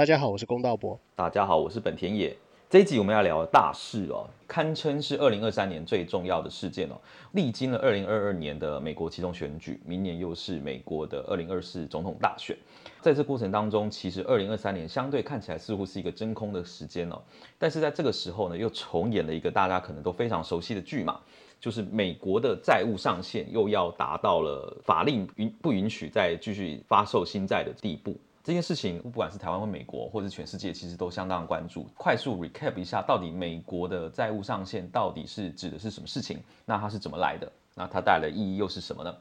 大家好，我是龚道博。大家好，我是本田野。这一集我们要聊大事哦，堪称是二零二三年最重要的事件哦。历经了二零二二年的美国其中选举，明年又是美国的二零二四总统大选。在这过程当中，其实二零二三年相对看起来似乎是一个真空的时间哦。但是在这个时候呢，又重演了一个大家可能都非常熟悉的剧嘛。就是美国的债务上限又要达到了法令允不允许再继续发售新债的地步。这件事情不管是台湾或美国，或者全世界，其实都相当关注。快速 recap 一下，到底美国的债务上限到底是指的是什么事情？那它是怎么来的？那它带来的意义又是什么呢？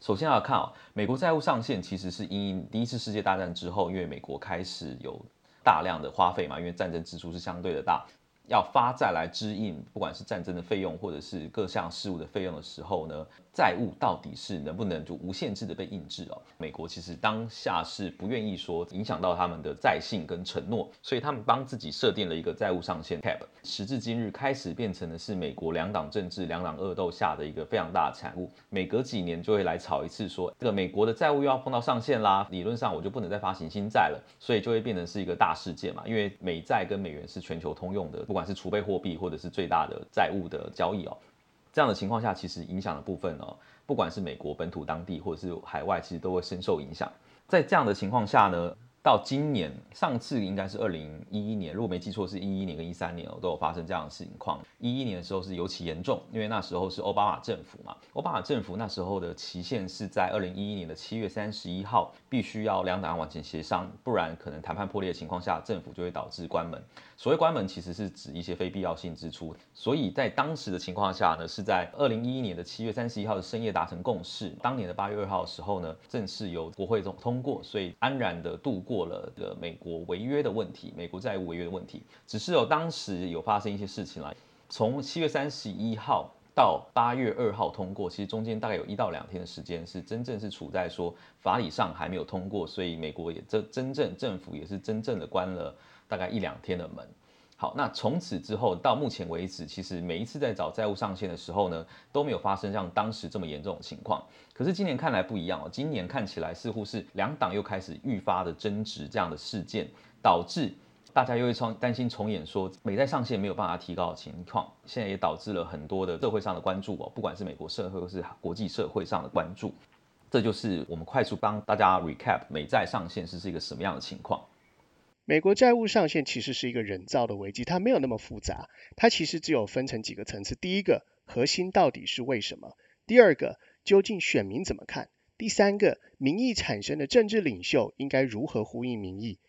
首先要看啊，美国债务上限其实是因第一次世界大战之后，因为美国开始有大量的花费嘛，因为战争支出是相对的大。要发债来支应，不管是战争的费用，或者是各项事务的费用的时候呢，债务到底是能不能就无限制的被印制哦？美国其实当下是不愿意说影响到他们的债信跟承诺，所以他们帮自己设定了一个债务上限 cap。时至今日，开始变成的是美国两党政治、两党恶斗下的一个非常大的产物。每隔几年就会来吵一次，说这个美国的债务又要碰到上限啦，理论上我就不能再发行新债了，所以就会变成是一个大事件嘛。因为美债跟美元是全球通用的。不管是储备货币或者是最大的债务的交易哦，这样的情况下，其实影响的部分哦，不管是美国本土当地或者是海外，其实都会深受影响。在这样的情况下呢？到今年，上次应该是二零一一年，如果没记错，是一一年跟一三年哦，都有发生这样的情况。一一年的时候是尤其严重，因为那时候是奥巴马政府嘛，奥巴马政府那时候的期限是在二零一一年的七月三十一号，必须要两党完成协商，不然可能谈判破裂的情况下，政府就会导致关门。所谓关门，其实是指一些非必要性支出。所以在当时的情况下呢，是在二零一一年的七月三十一号的深夜达成共识，当年的八月二号的时候呢，正式由国会中通过，所以安然的度过。过了的美国违约的问题，美国债务违约的问题，只是有当时有发生一些事情来。从七月三十一号到八月二号通过，其实中间大概有一到两天的时间是真正是处在说法理上还没有通过，所以美国也真真正政府也是真正的关了大概一两天的门。好，那从此之后到目前为止，其实每一次在找债务上限的时候呢，都没有发生像当时这么严重的情况。可是今年看来不一样哦，今年看起来似乎是两党又开始愈发的争执这样的事件，导致大家又会从担心重演说美债上限没有办法提高的情况。现在也导致了很多的社会上的关注哦，不管是美国社会或是国际社会上的关注。这就是我们快速帮大家 recap 美债上限是是一个什么样的情况。美国债务上限其实是一个人造的危机，它没有那么复杂，它其实只有分成几个层次。第一个，核心到底是为什么？第二个，究竟选民怎么看？第三个，民意产生的政治领袖应该如何呼应民意？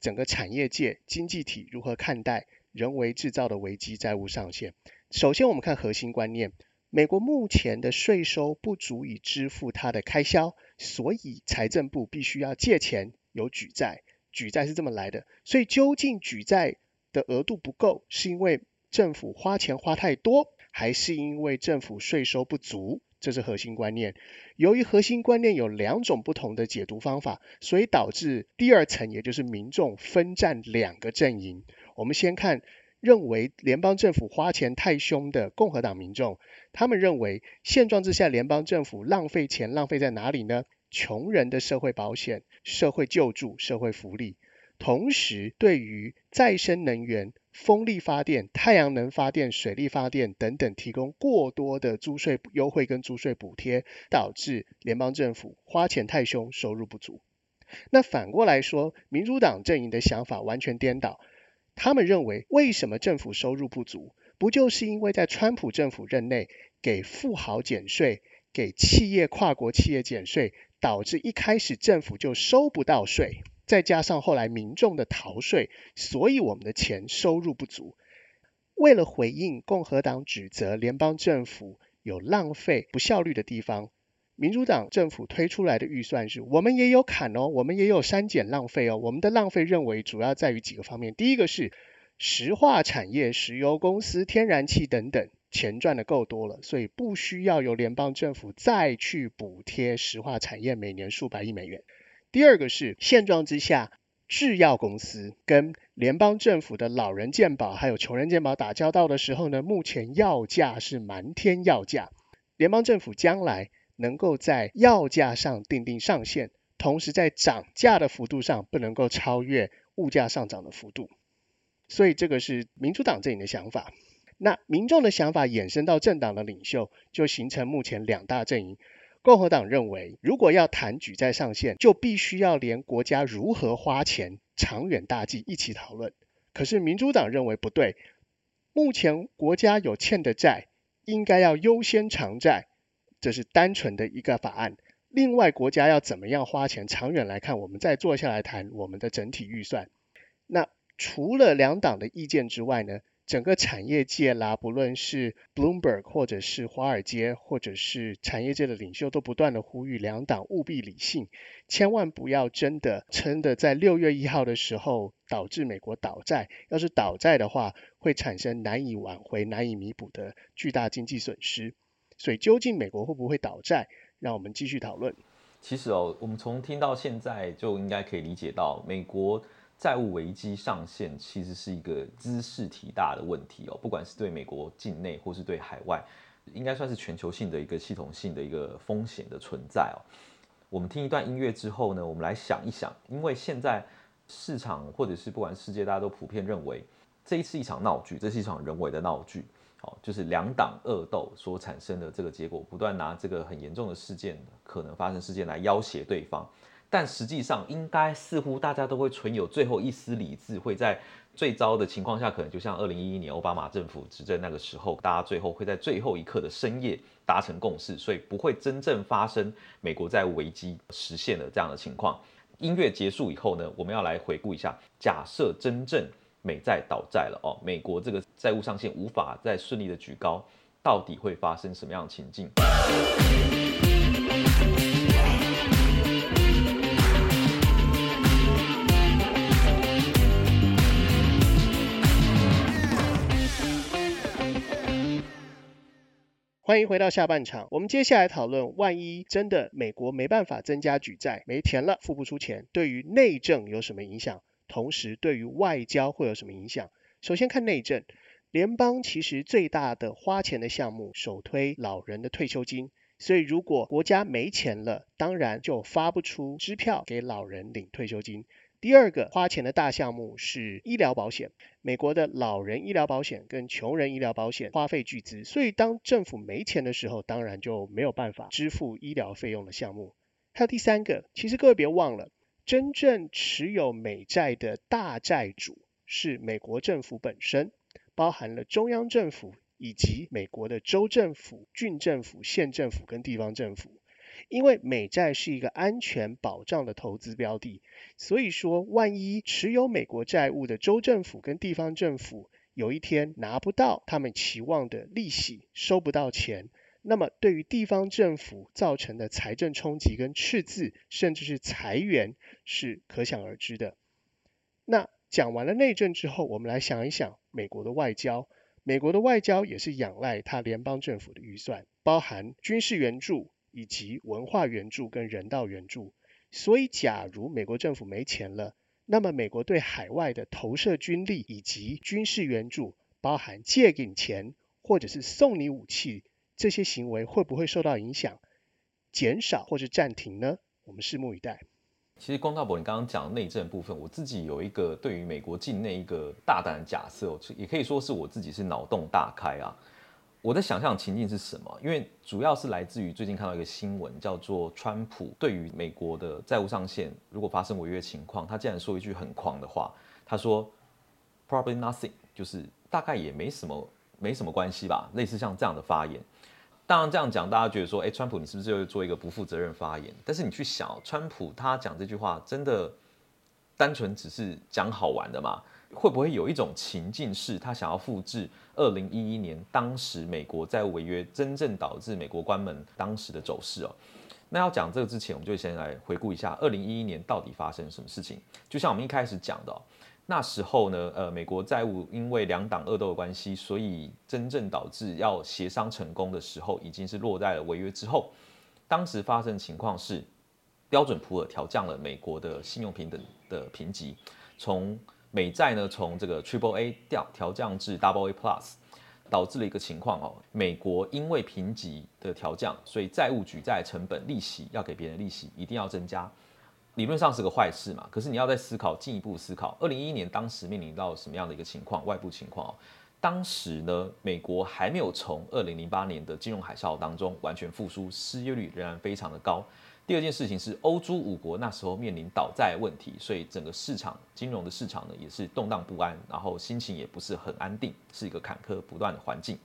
整个产业界、经济体如何看待人为制造的危机债务上限？首先，我们看核心观念：美国目前的税收不足以支付它的开销，所以财政部必须要借钱，有举债。举债是这么来的，所以究竟举债的额度不够，是因为政府花钱花太多，还是因为政府税收不足？这是核心观念。由于核心观念有两种不同的解读方法，所以导致第二层，也就是民众分占两个阵营。我们先看认为联邦政府花钱太凶的共和党民众，他们认为现状之下，联邦政府浪费钱浪费在哪里呢？穷人的社会保险、社会救助、社会福利，同时对于再生能源、风力发电、太阳能发电、水力发电等等提供过多的租税优惠跟租税补贴，导致联邦政府花钱太凶，收入不足。那反过来说，民主党阵营的想法完全颠倒，他们认为为什么政府收入不足，不就是因为在川普政府任内给富豪减税，给企业跨国企业减税？导致一开始政府就收不到税，再加上后来民众的逃税，所以我们的钱收入不足。为了回应共和党指责联邦政府有浪费不效率的地方，民主党政府推出来的预算是，我们也有砍哦，我们也有删减浪费哦。我们的浪费认为主要在于几个方面，第一个是石化产业、石油公司、天然气等等。钱赚的够多了，所以不需要由联邦政府再去补贴石化产业每年数百亿美元。第二个是现状之下，制药公司跟联邦政府的老人健保还有穷人健保打交道的时候呢，目前药价是瞒天要价。联邦政府将来能够在药价上定定上限，同时在涨价的幅度上不能够超越物价上涨的幅度。所以这个是民主党阵营的想法。那民众的想法衍生到政党的领袖，就形成目前两大阵营。共和党认为，如果要谈举债上限，就必须要连国家如何花钱、长远大计一起讨论。可是民主党认为不对，目前国家有欠的债，应该要优先偿债，这是单纯的一个法案。另外，国家要怎么样花钱，长远来看，我们再坐下来谈我们的整体预算。那除了两党的意见之外呢？整个产业界啦，不论是 Bloomberg 或者是华尔街，或者是产业界的领袖，都不断的呼吁两党务必理性，千万不要真的真的在六月一号的时候导致美国倒债。要是倒债的话，会产生难以挽回、难以弥补的巨大经济损失。所以，究竟美国会不会倒债？让我们继续讨论。其实哦，我们从听到现在就应该可以理解到美国。债务危机上限其实是一个姿势体大的问题哦，不管是对美国境内或是对海外，应该算是全球性的一个系统性的一个风险的存在哦。我们听一段音乐之后呢，我们来想一想，因为现在市场或者是不管世界，大家都普遍认为这一次一场闹剧，这是一场人为的闹剧，哦，就是两党恶斗所产生的这个结果，不断拿这个很严重的事件可能发生事件来要挟对方。但实际上，应该似乎大家都会存有最后一丝理智，会在最糟的情况下，可能就像二零一一年奥巴马政府执政那个时候，大家最后会在最后一刻的深夜达成共识，所以不会真正发生美国债务危机实现的这样的情况。音乐结束以后呢，我们要来回顾一下，假设真正美债倒债了哦，美国这个债务上限无法再顺利的举高，到底会发生什么样的情境？欢迎回到下半场，我们接下来讨论，万一真的美国没办法增加举债，没钱了，付不出钱，对于内政有什么影响？同时，对于外交会有什么影响？首先看内政，联邦其实最大的花钱的项目，首推老人的退休金，所以如果国家没钱了，当然就发不出支票给老人领退休金。第二个花钱的大项目是医疗保险。美国的老人医疗保险跟穷人医疗保险花费巨资，所以当政府没钱的时候，当然就没有办法支付医疗费用的项目。还有第三个，其实各位别忘了，真正持有美债的大债主是美国政府本身，包含了中央政府以及美国的州政府、郡政府、县政府跟地方政府。因为美债是一个安全保障的投资标的，所以说，万一持有美国债务的州政府跟地方政府有一天拿不到他们期望的利息，收不到钱，那么对于地方政府造成的财政冲击跟赤字，甚至是裁员，是可想而知的。那讲完了内政之后，我们来想一想美国的外交。美国的外交也是仰赖它联邦政府的预算，包含军事援助。以及文化援助跟人道援助，所以假如美国政府没钱了，那么美国对海外的投射军力以及军事援助，包含借给你钱或者是送你武器，这些行为会不会受到影响、减少或是暂停呢？我们拭目以待。其实，光大伯，你刚刚讲内政部分，我自己有一个对于美国境内一个大胆的假设，也可以说是我自己是脑洞大开啊。我的想象情境是什么？因为主要是来自于最近看到一个新闻，叫做川普对于美国的债务上限，如果发生违约情况，他竟然说一句很狂的话，他说 “probably nothing”，就是大概也没什么，没什么关系吧，类似像这样的发言。当然这样讲，大家觉得说，哎，川普你是不是又做一个不负责任发言？但是你去想，川普他讲这句话，真的单纯只是讲好玩的吗？会不会有一种情境是，他想要复制二零一一年当时美国债务违约，真正导致美国关门当时的走势哦？那要讲这个之前，我们就先来回顾一下二零一一年到底发生什么事情。就像我们一开始讲的，那时候呢，呃，美国债务因为两党恶斗的关系，所以真正导致要协商成功的时候，已经是落在了违约之后。当时发生的情况是，标准普尔调降了美国的信用平等的评级，从美债呢，从这个 Triple A 调调降至 Double A Plus，导致了一个情况哦，美国因为评级的调降，所以债务举债成本利息要给别人利息一定要增加，理论上是个坏事嘛。可是你要再思考进一步思考，二零一一年当时面临到什么样的一个情况？外部情况哦，当时呢，美国还没有从二零零八年的金融海啸当中完全复苏，失业率仍然非常的高。第二件事情是，欧洲五国那时候面临倒债问题，所以整个市场金融的市场呢也是动荡不安，然后心情也不是很安定，是一个坎坷不断的环境，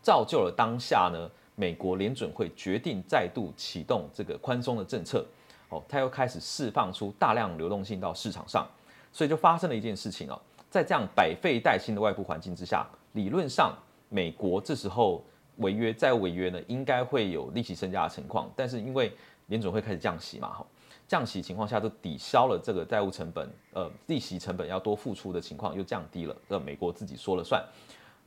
造就了当下呢，美国联准会决定再度启动这个宽松的政策，哦，它又开始释放出大量流动性到市场上，所以就发生了一件事情哦，在这样百废待兴的外部环境之下，理论上美国这时候违约再违约呢，应该会有利息增加的情况，但是因为联准会开始降息嘛，哈，降息情况下都抵消了这个债务成本，呃，利息成本要多付出的情况又降低了，呃，美国自己说了算。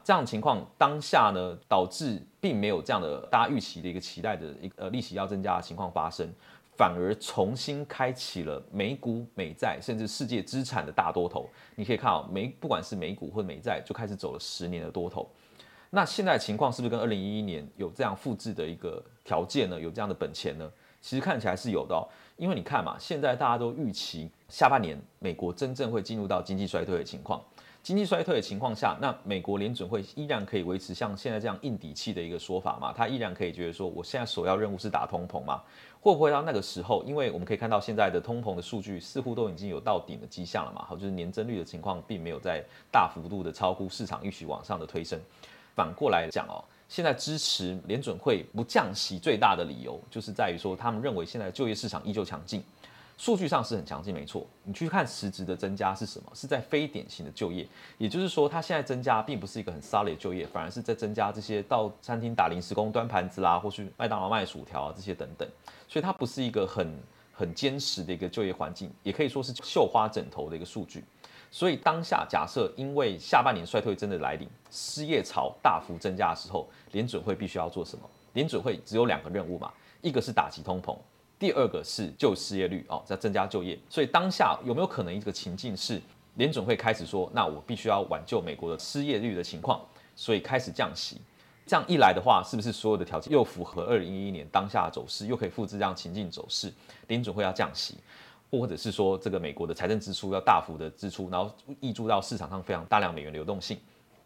这样的情况当下呢，导致并没有这样的大家预期的一个期待的一呃利息要增加的情况发生，反而重新开启了美股、美债甚至世界资产的大多头。你可以看到美不管是美股或美债，就开始走了十年的多头。那现在情况是不是跟二零一一年有这样复制的一个条件呢？有这样的本钱呢？其实看起来是有的，因为你看嘛，现在大家都预期下半年美国真正会进入到经济衰退的情况。经济衰退的情况下，那美国联准会依然可以维持像现在这样硬底气的一个说法嘛？他依然可以觉得说，我现在首要任务是打通膨嘛？会不会到那个时候？因为我们可以看到现在的通膨的数据似乎都已经有到顶的迹象了嘛？好，就是年增率的情况并没有在大幅度的超乎市场预期往上的推升。反过来讲哦。现在支持联准会不降息最大的理由，就是在于说，他们认为现在就业市场依旧强劲，数据上是很强劲，没错。你去看实质的增加是什么？是在非典型的就业，也就是说，它现在增加并不是一个很 solid 就业，反而是在增加这些到餐厅打临时工、端盘子啦，或是麦当劳卖薯条啊这些等等，所以它不是一个很很坚实的一个就业环境，也可以说是绣花枕头的一个数据。所以当下假设，因为下半年衰退真的来临，失业潮大幅增加的时候，联准会必须要做什么？联准会只有两个任务嘛，一个是打击通膨，第二个是救失业率哦，在增加就业。所以当下有没有可能一个情境是，联准会开始说，那我必须要挽救美国的失业率的情况，所以开始降息。这样一来的话，是不是所有的条件又符合二零一一年当下的走势，又可以复制这样情境走势？联准会要降息。或者是说，这个美国的财政支出要大幅的支出，然后溢注到市场上非常大量美元流动性，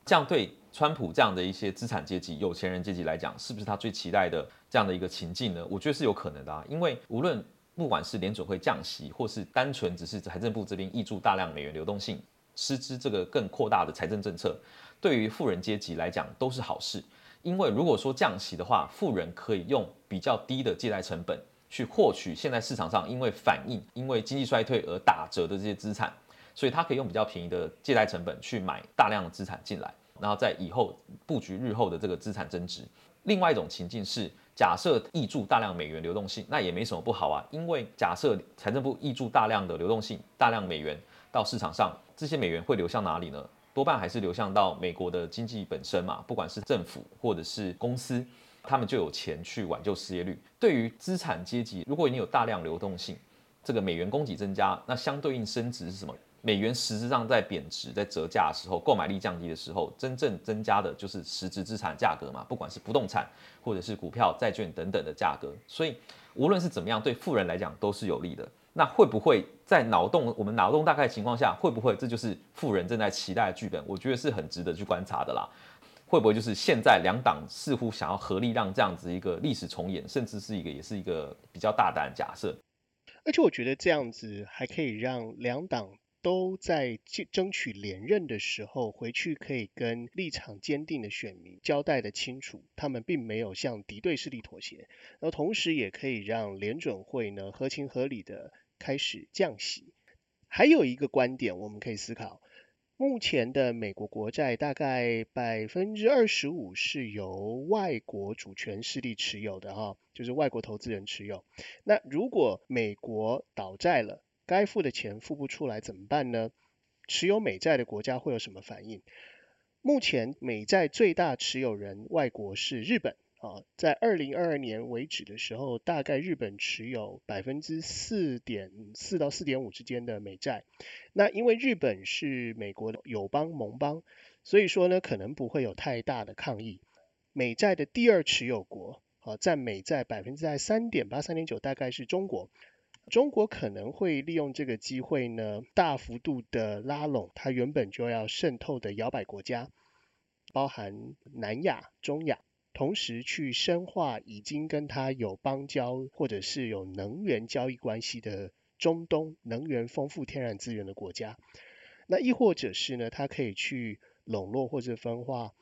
这样对川普这样的一些资产阶级、有钱人阶级来讲，是不是他最期待的这样的一个情境呢？我觉得是有可能的啊，因为无论不管是联准会降息，或是单纯只是财政部这边溢注大量美元流动性，实施这个更扩大的财政政策，对于富人阶级来讲都是好事，因为如果说降息的话，富人可以用比较低的借贷成本。去获取现在市场上因为反应、因为经济衰退而打折的这些资产，所以他可以用比较便宜的借贷成本去买大量的资产进来，然后在以后布局日后的这个资产增值。另外一种情境是，假设挹注大量美元流动性，那也没什么不好啊，因为假设财政部挹注大量的流动性、大量美元到市场上，这些美元会流向哪里呢？多半还是流向到美国的经济本身嘛，不管是政府或者是公司。他们就有钱去挽救失业率。对于资产阶级，如果你有大量流动性，这个美元供给增加，那相对应升值是什么？美元实质上在贬值、在折价的时候，购买力降低的时候，真正增加的就是实质资产价格嘛，不管是不动产或者是股票、债券等等的价格。所以无论是怎么样，对富人来讲都是有利的。那会不会在脑洞我们脑洞大概情况下，会不会这就是富人正在期待的剧本？我觉得是很值得去观察的啦。会不会就是现在两党似乎想要合力让这样子一个历史重演，甚至是一个也是一个比较大胆的假设？而且我觉得这样子还可以让两党都在争取连任的时候回去可以跟立场坚定的选民交代的清楚，他们并没有向敌对势力妥协。然后同时也可以让联准会呢合情合理的开始降息。还有一个观点我们可以思考。目前的美国国债大概百分之二十五是由外国主权势力持有的哈，就是外国投资人持有。那如果美国倒债了，该付的钱付不出来怎么办呢？持有美债的国家会有什么反应？目前美债最大持有人外国是日本。啊，在二零二二年为止的时候，大概日本持有百分之四点四到四点五之间的美债。那因为日本是美国的友邦盟邦，所以说呢，可能不会有太大的抗议。美债的第二持有国，啊，占美债百分之在三点八、三点九，大概是中国。中国可能会利用这个机会呢，大幅度的拉拢它原本就要渗透的摇摆国家，包含南亚、中亚，同时去深化已经跟它有邦交或者是有能源交易关系的中东能源丰富天然资源的国家。那亦或者是呢，它可以去笼络或者分化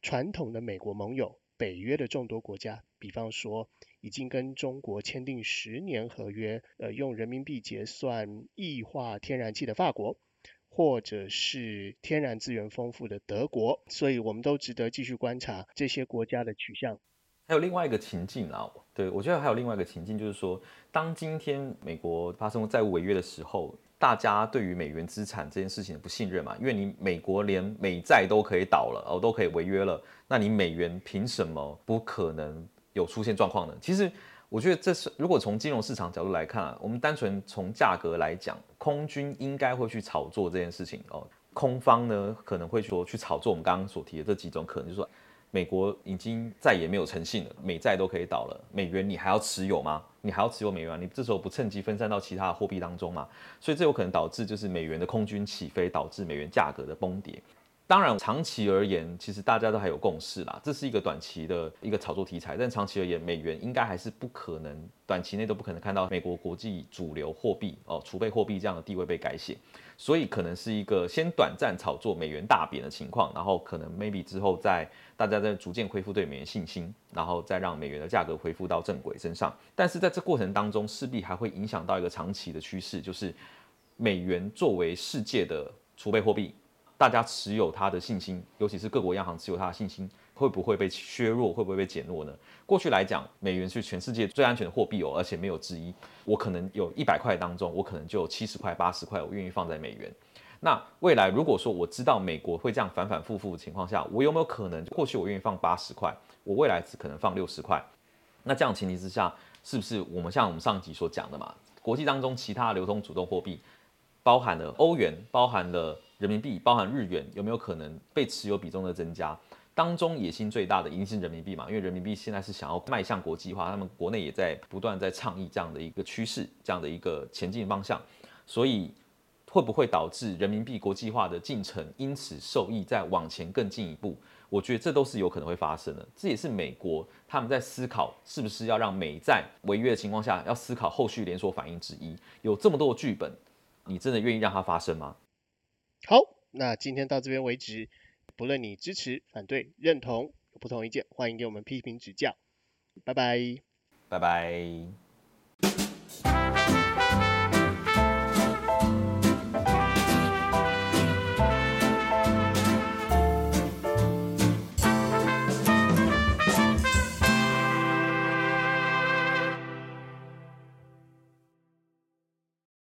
传统的美国盟友。北约的众多国家，比方说已经跟中国签订十年合约，呃，用人民币结算液化天然气的法国，或者是天然资源丰富的德国，所以我们都值得继续观察这些国家的取向。还有另外一个情境啊，对我觉得还有另外一个情境，就是说，当今天美国发生债务违约的时候。大家对于美元资产这件事情的不信任嘛，因为你美国连美债都可以倒了，哦，都可以违约了，那你美元凭什么不可能有出现状况呢？其实我觉得这是如果从金融市场角度来看啊，我们单纯从价格来讲，空军应该会去炒作这件事情哦，空方呢可能会说去炒作我们刚刚所提的这几种可能，就是说。美国已经再也没有诚信了，美债都可以倒了，美元你还要持有吗？你还要持有美元？你这时候不趁机分散到其他的货币当中吗？所以这有可能导致就是美元的空军起飞，导致美元价格的崩跌。当然，长期而言，其实大家都还有共识啦，这是一个短期的一个炒作题材。但长期而言，美元应该还是不可能短期内都不可能看到美国国际主流货币哦，储备货币这样的地位被改写。所以可能是一个先短暂炒作美元大贬的情况，然后可能 maybe 之后再大家再逐渐恢复对美元信心，然后再让美元的价格恢复到正轨身上。但是在这过程当中，势必还会影响到一个长期的趋势，就是美元作为世界的储备货币，大家持有它的信心，尤其是各国央行持有它的信心。会不会被削弱？会不会被减弱呢？过去来讲，美元是全世界最安全的货币哦，而且没有之一。我可能有一百块当中，我可能就有七十块、八十块，我愿意放在美元。那未来如果说我知道美国会这样反反复复的情况下，我有没有可能过去我愿意放八十块，我未来只可能放六十块？那这样前提之下，是不是我们像我们上集所讲的嘛？国际当中其他流通主动货币，包含了欧元、包含了人民币、包含日元，有没有可能被持有比重的增加？当中野心最大的一定是人民币嘛，因为人民币现在是想要迈向国际化，他们国内也在不断在倡议这样的一个趋势，这样的一个前进方向，所以会不会导致人民币国际化的进程因此受益再往前更进一步？我觉得这都是有可能会发生的，这也是美国他们在思考是不是要让美债违约的情况下要思考后续连锁反应之一。有这么多的剧本，你真的愿意让它发生吗？好，那今天到这边为止。不论你支持、反对、认同，有不同意见，欢迎给我们批评指教。拜拜，拜拜。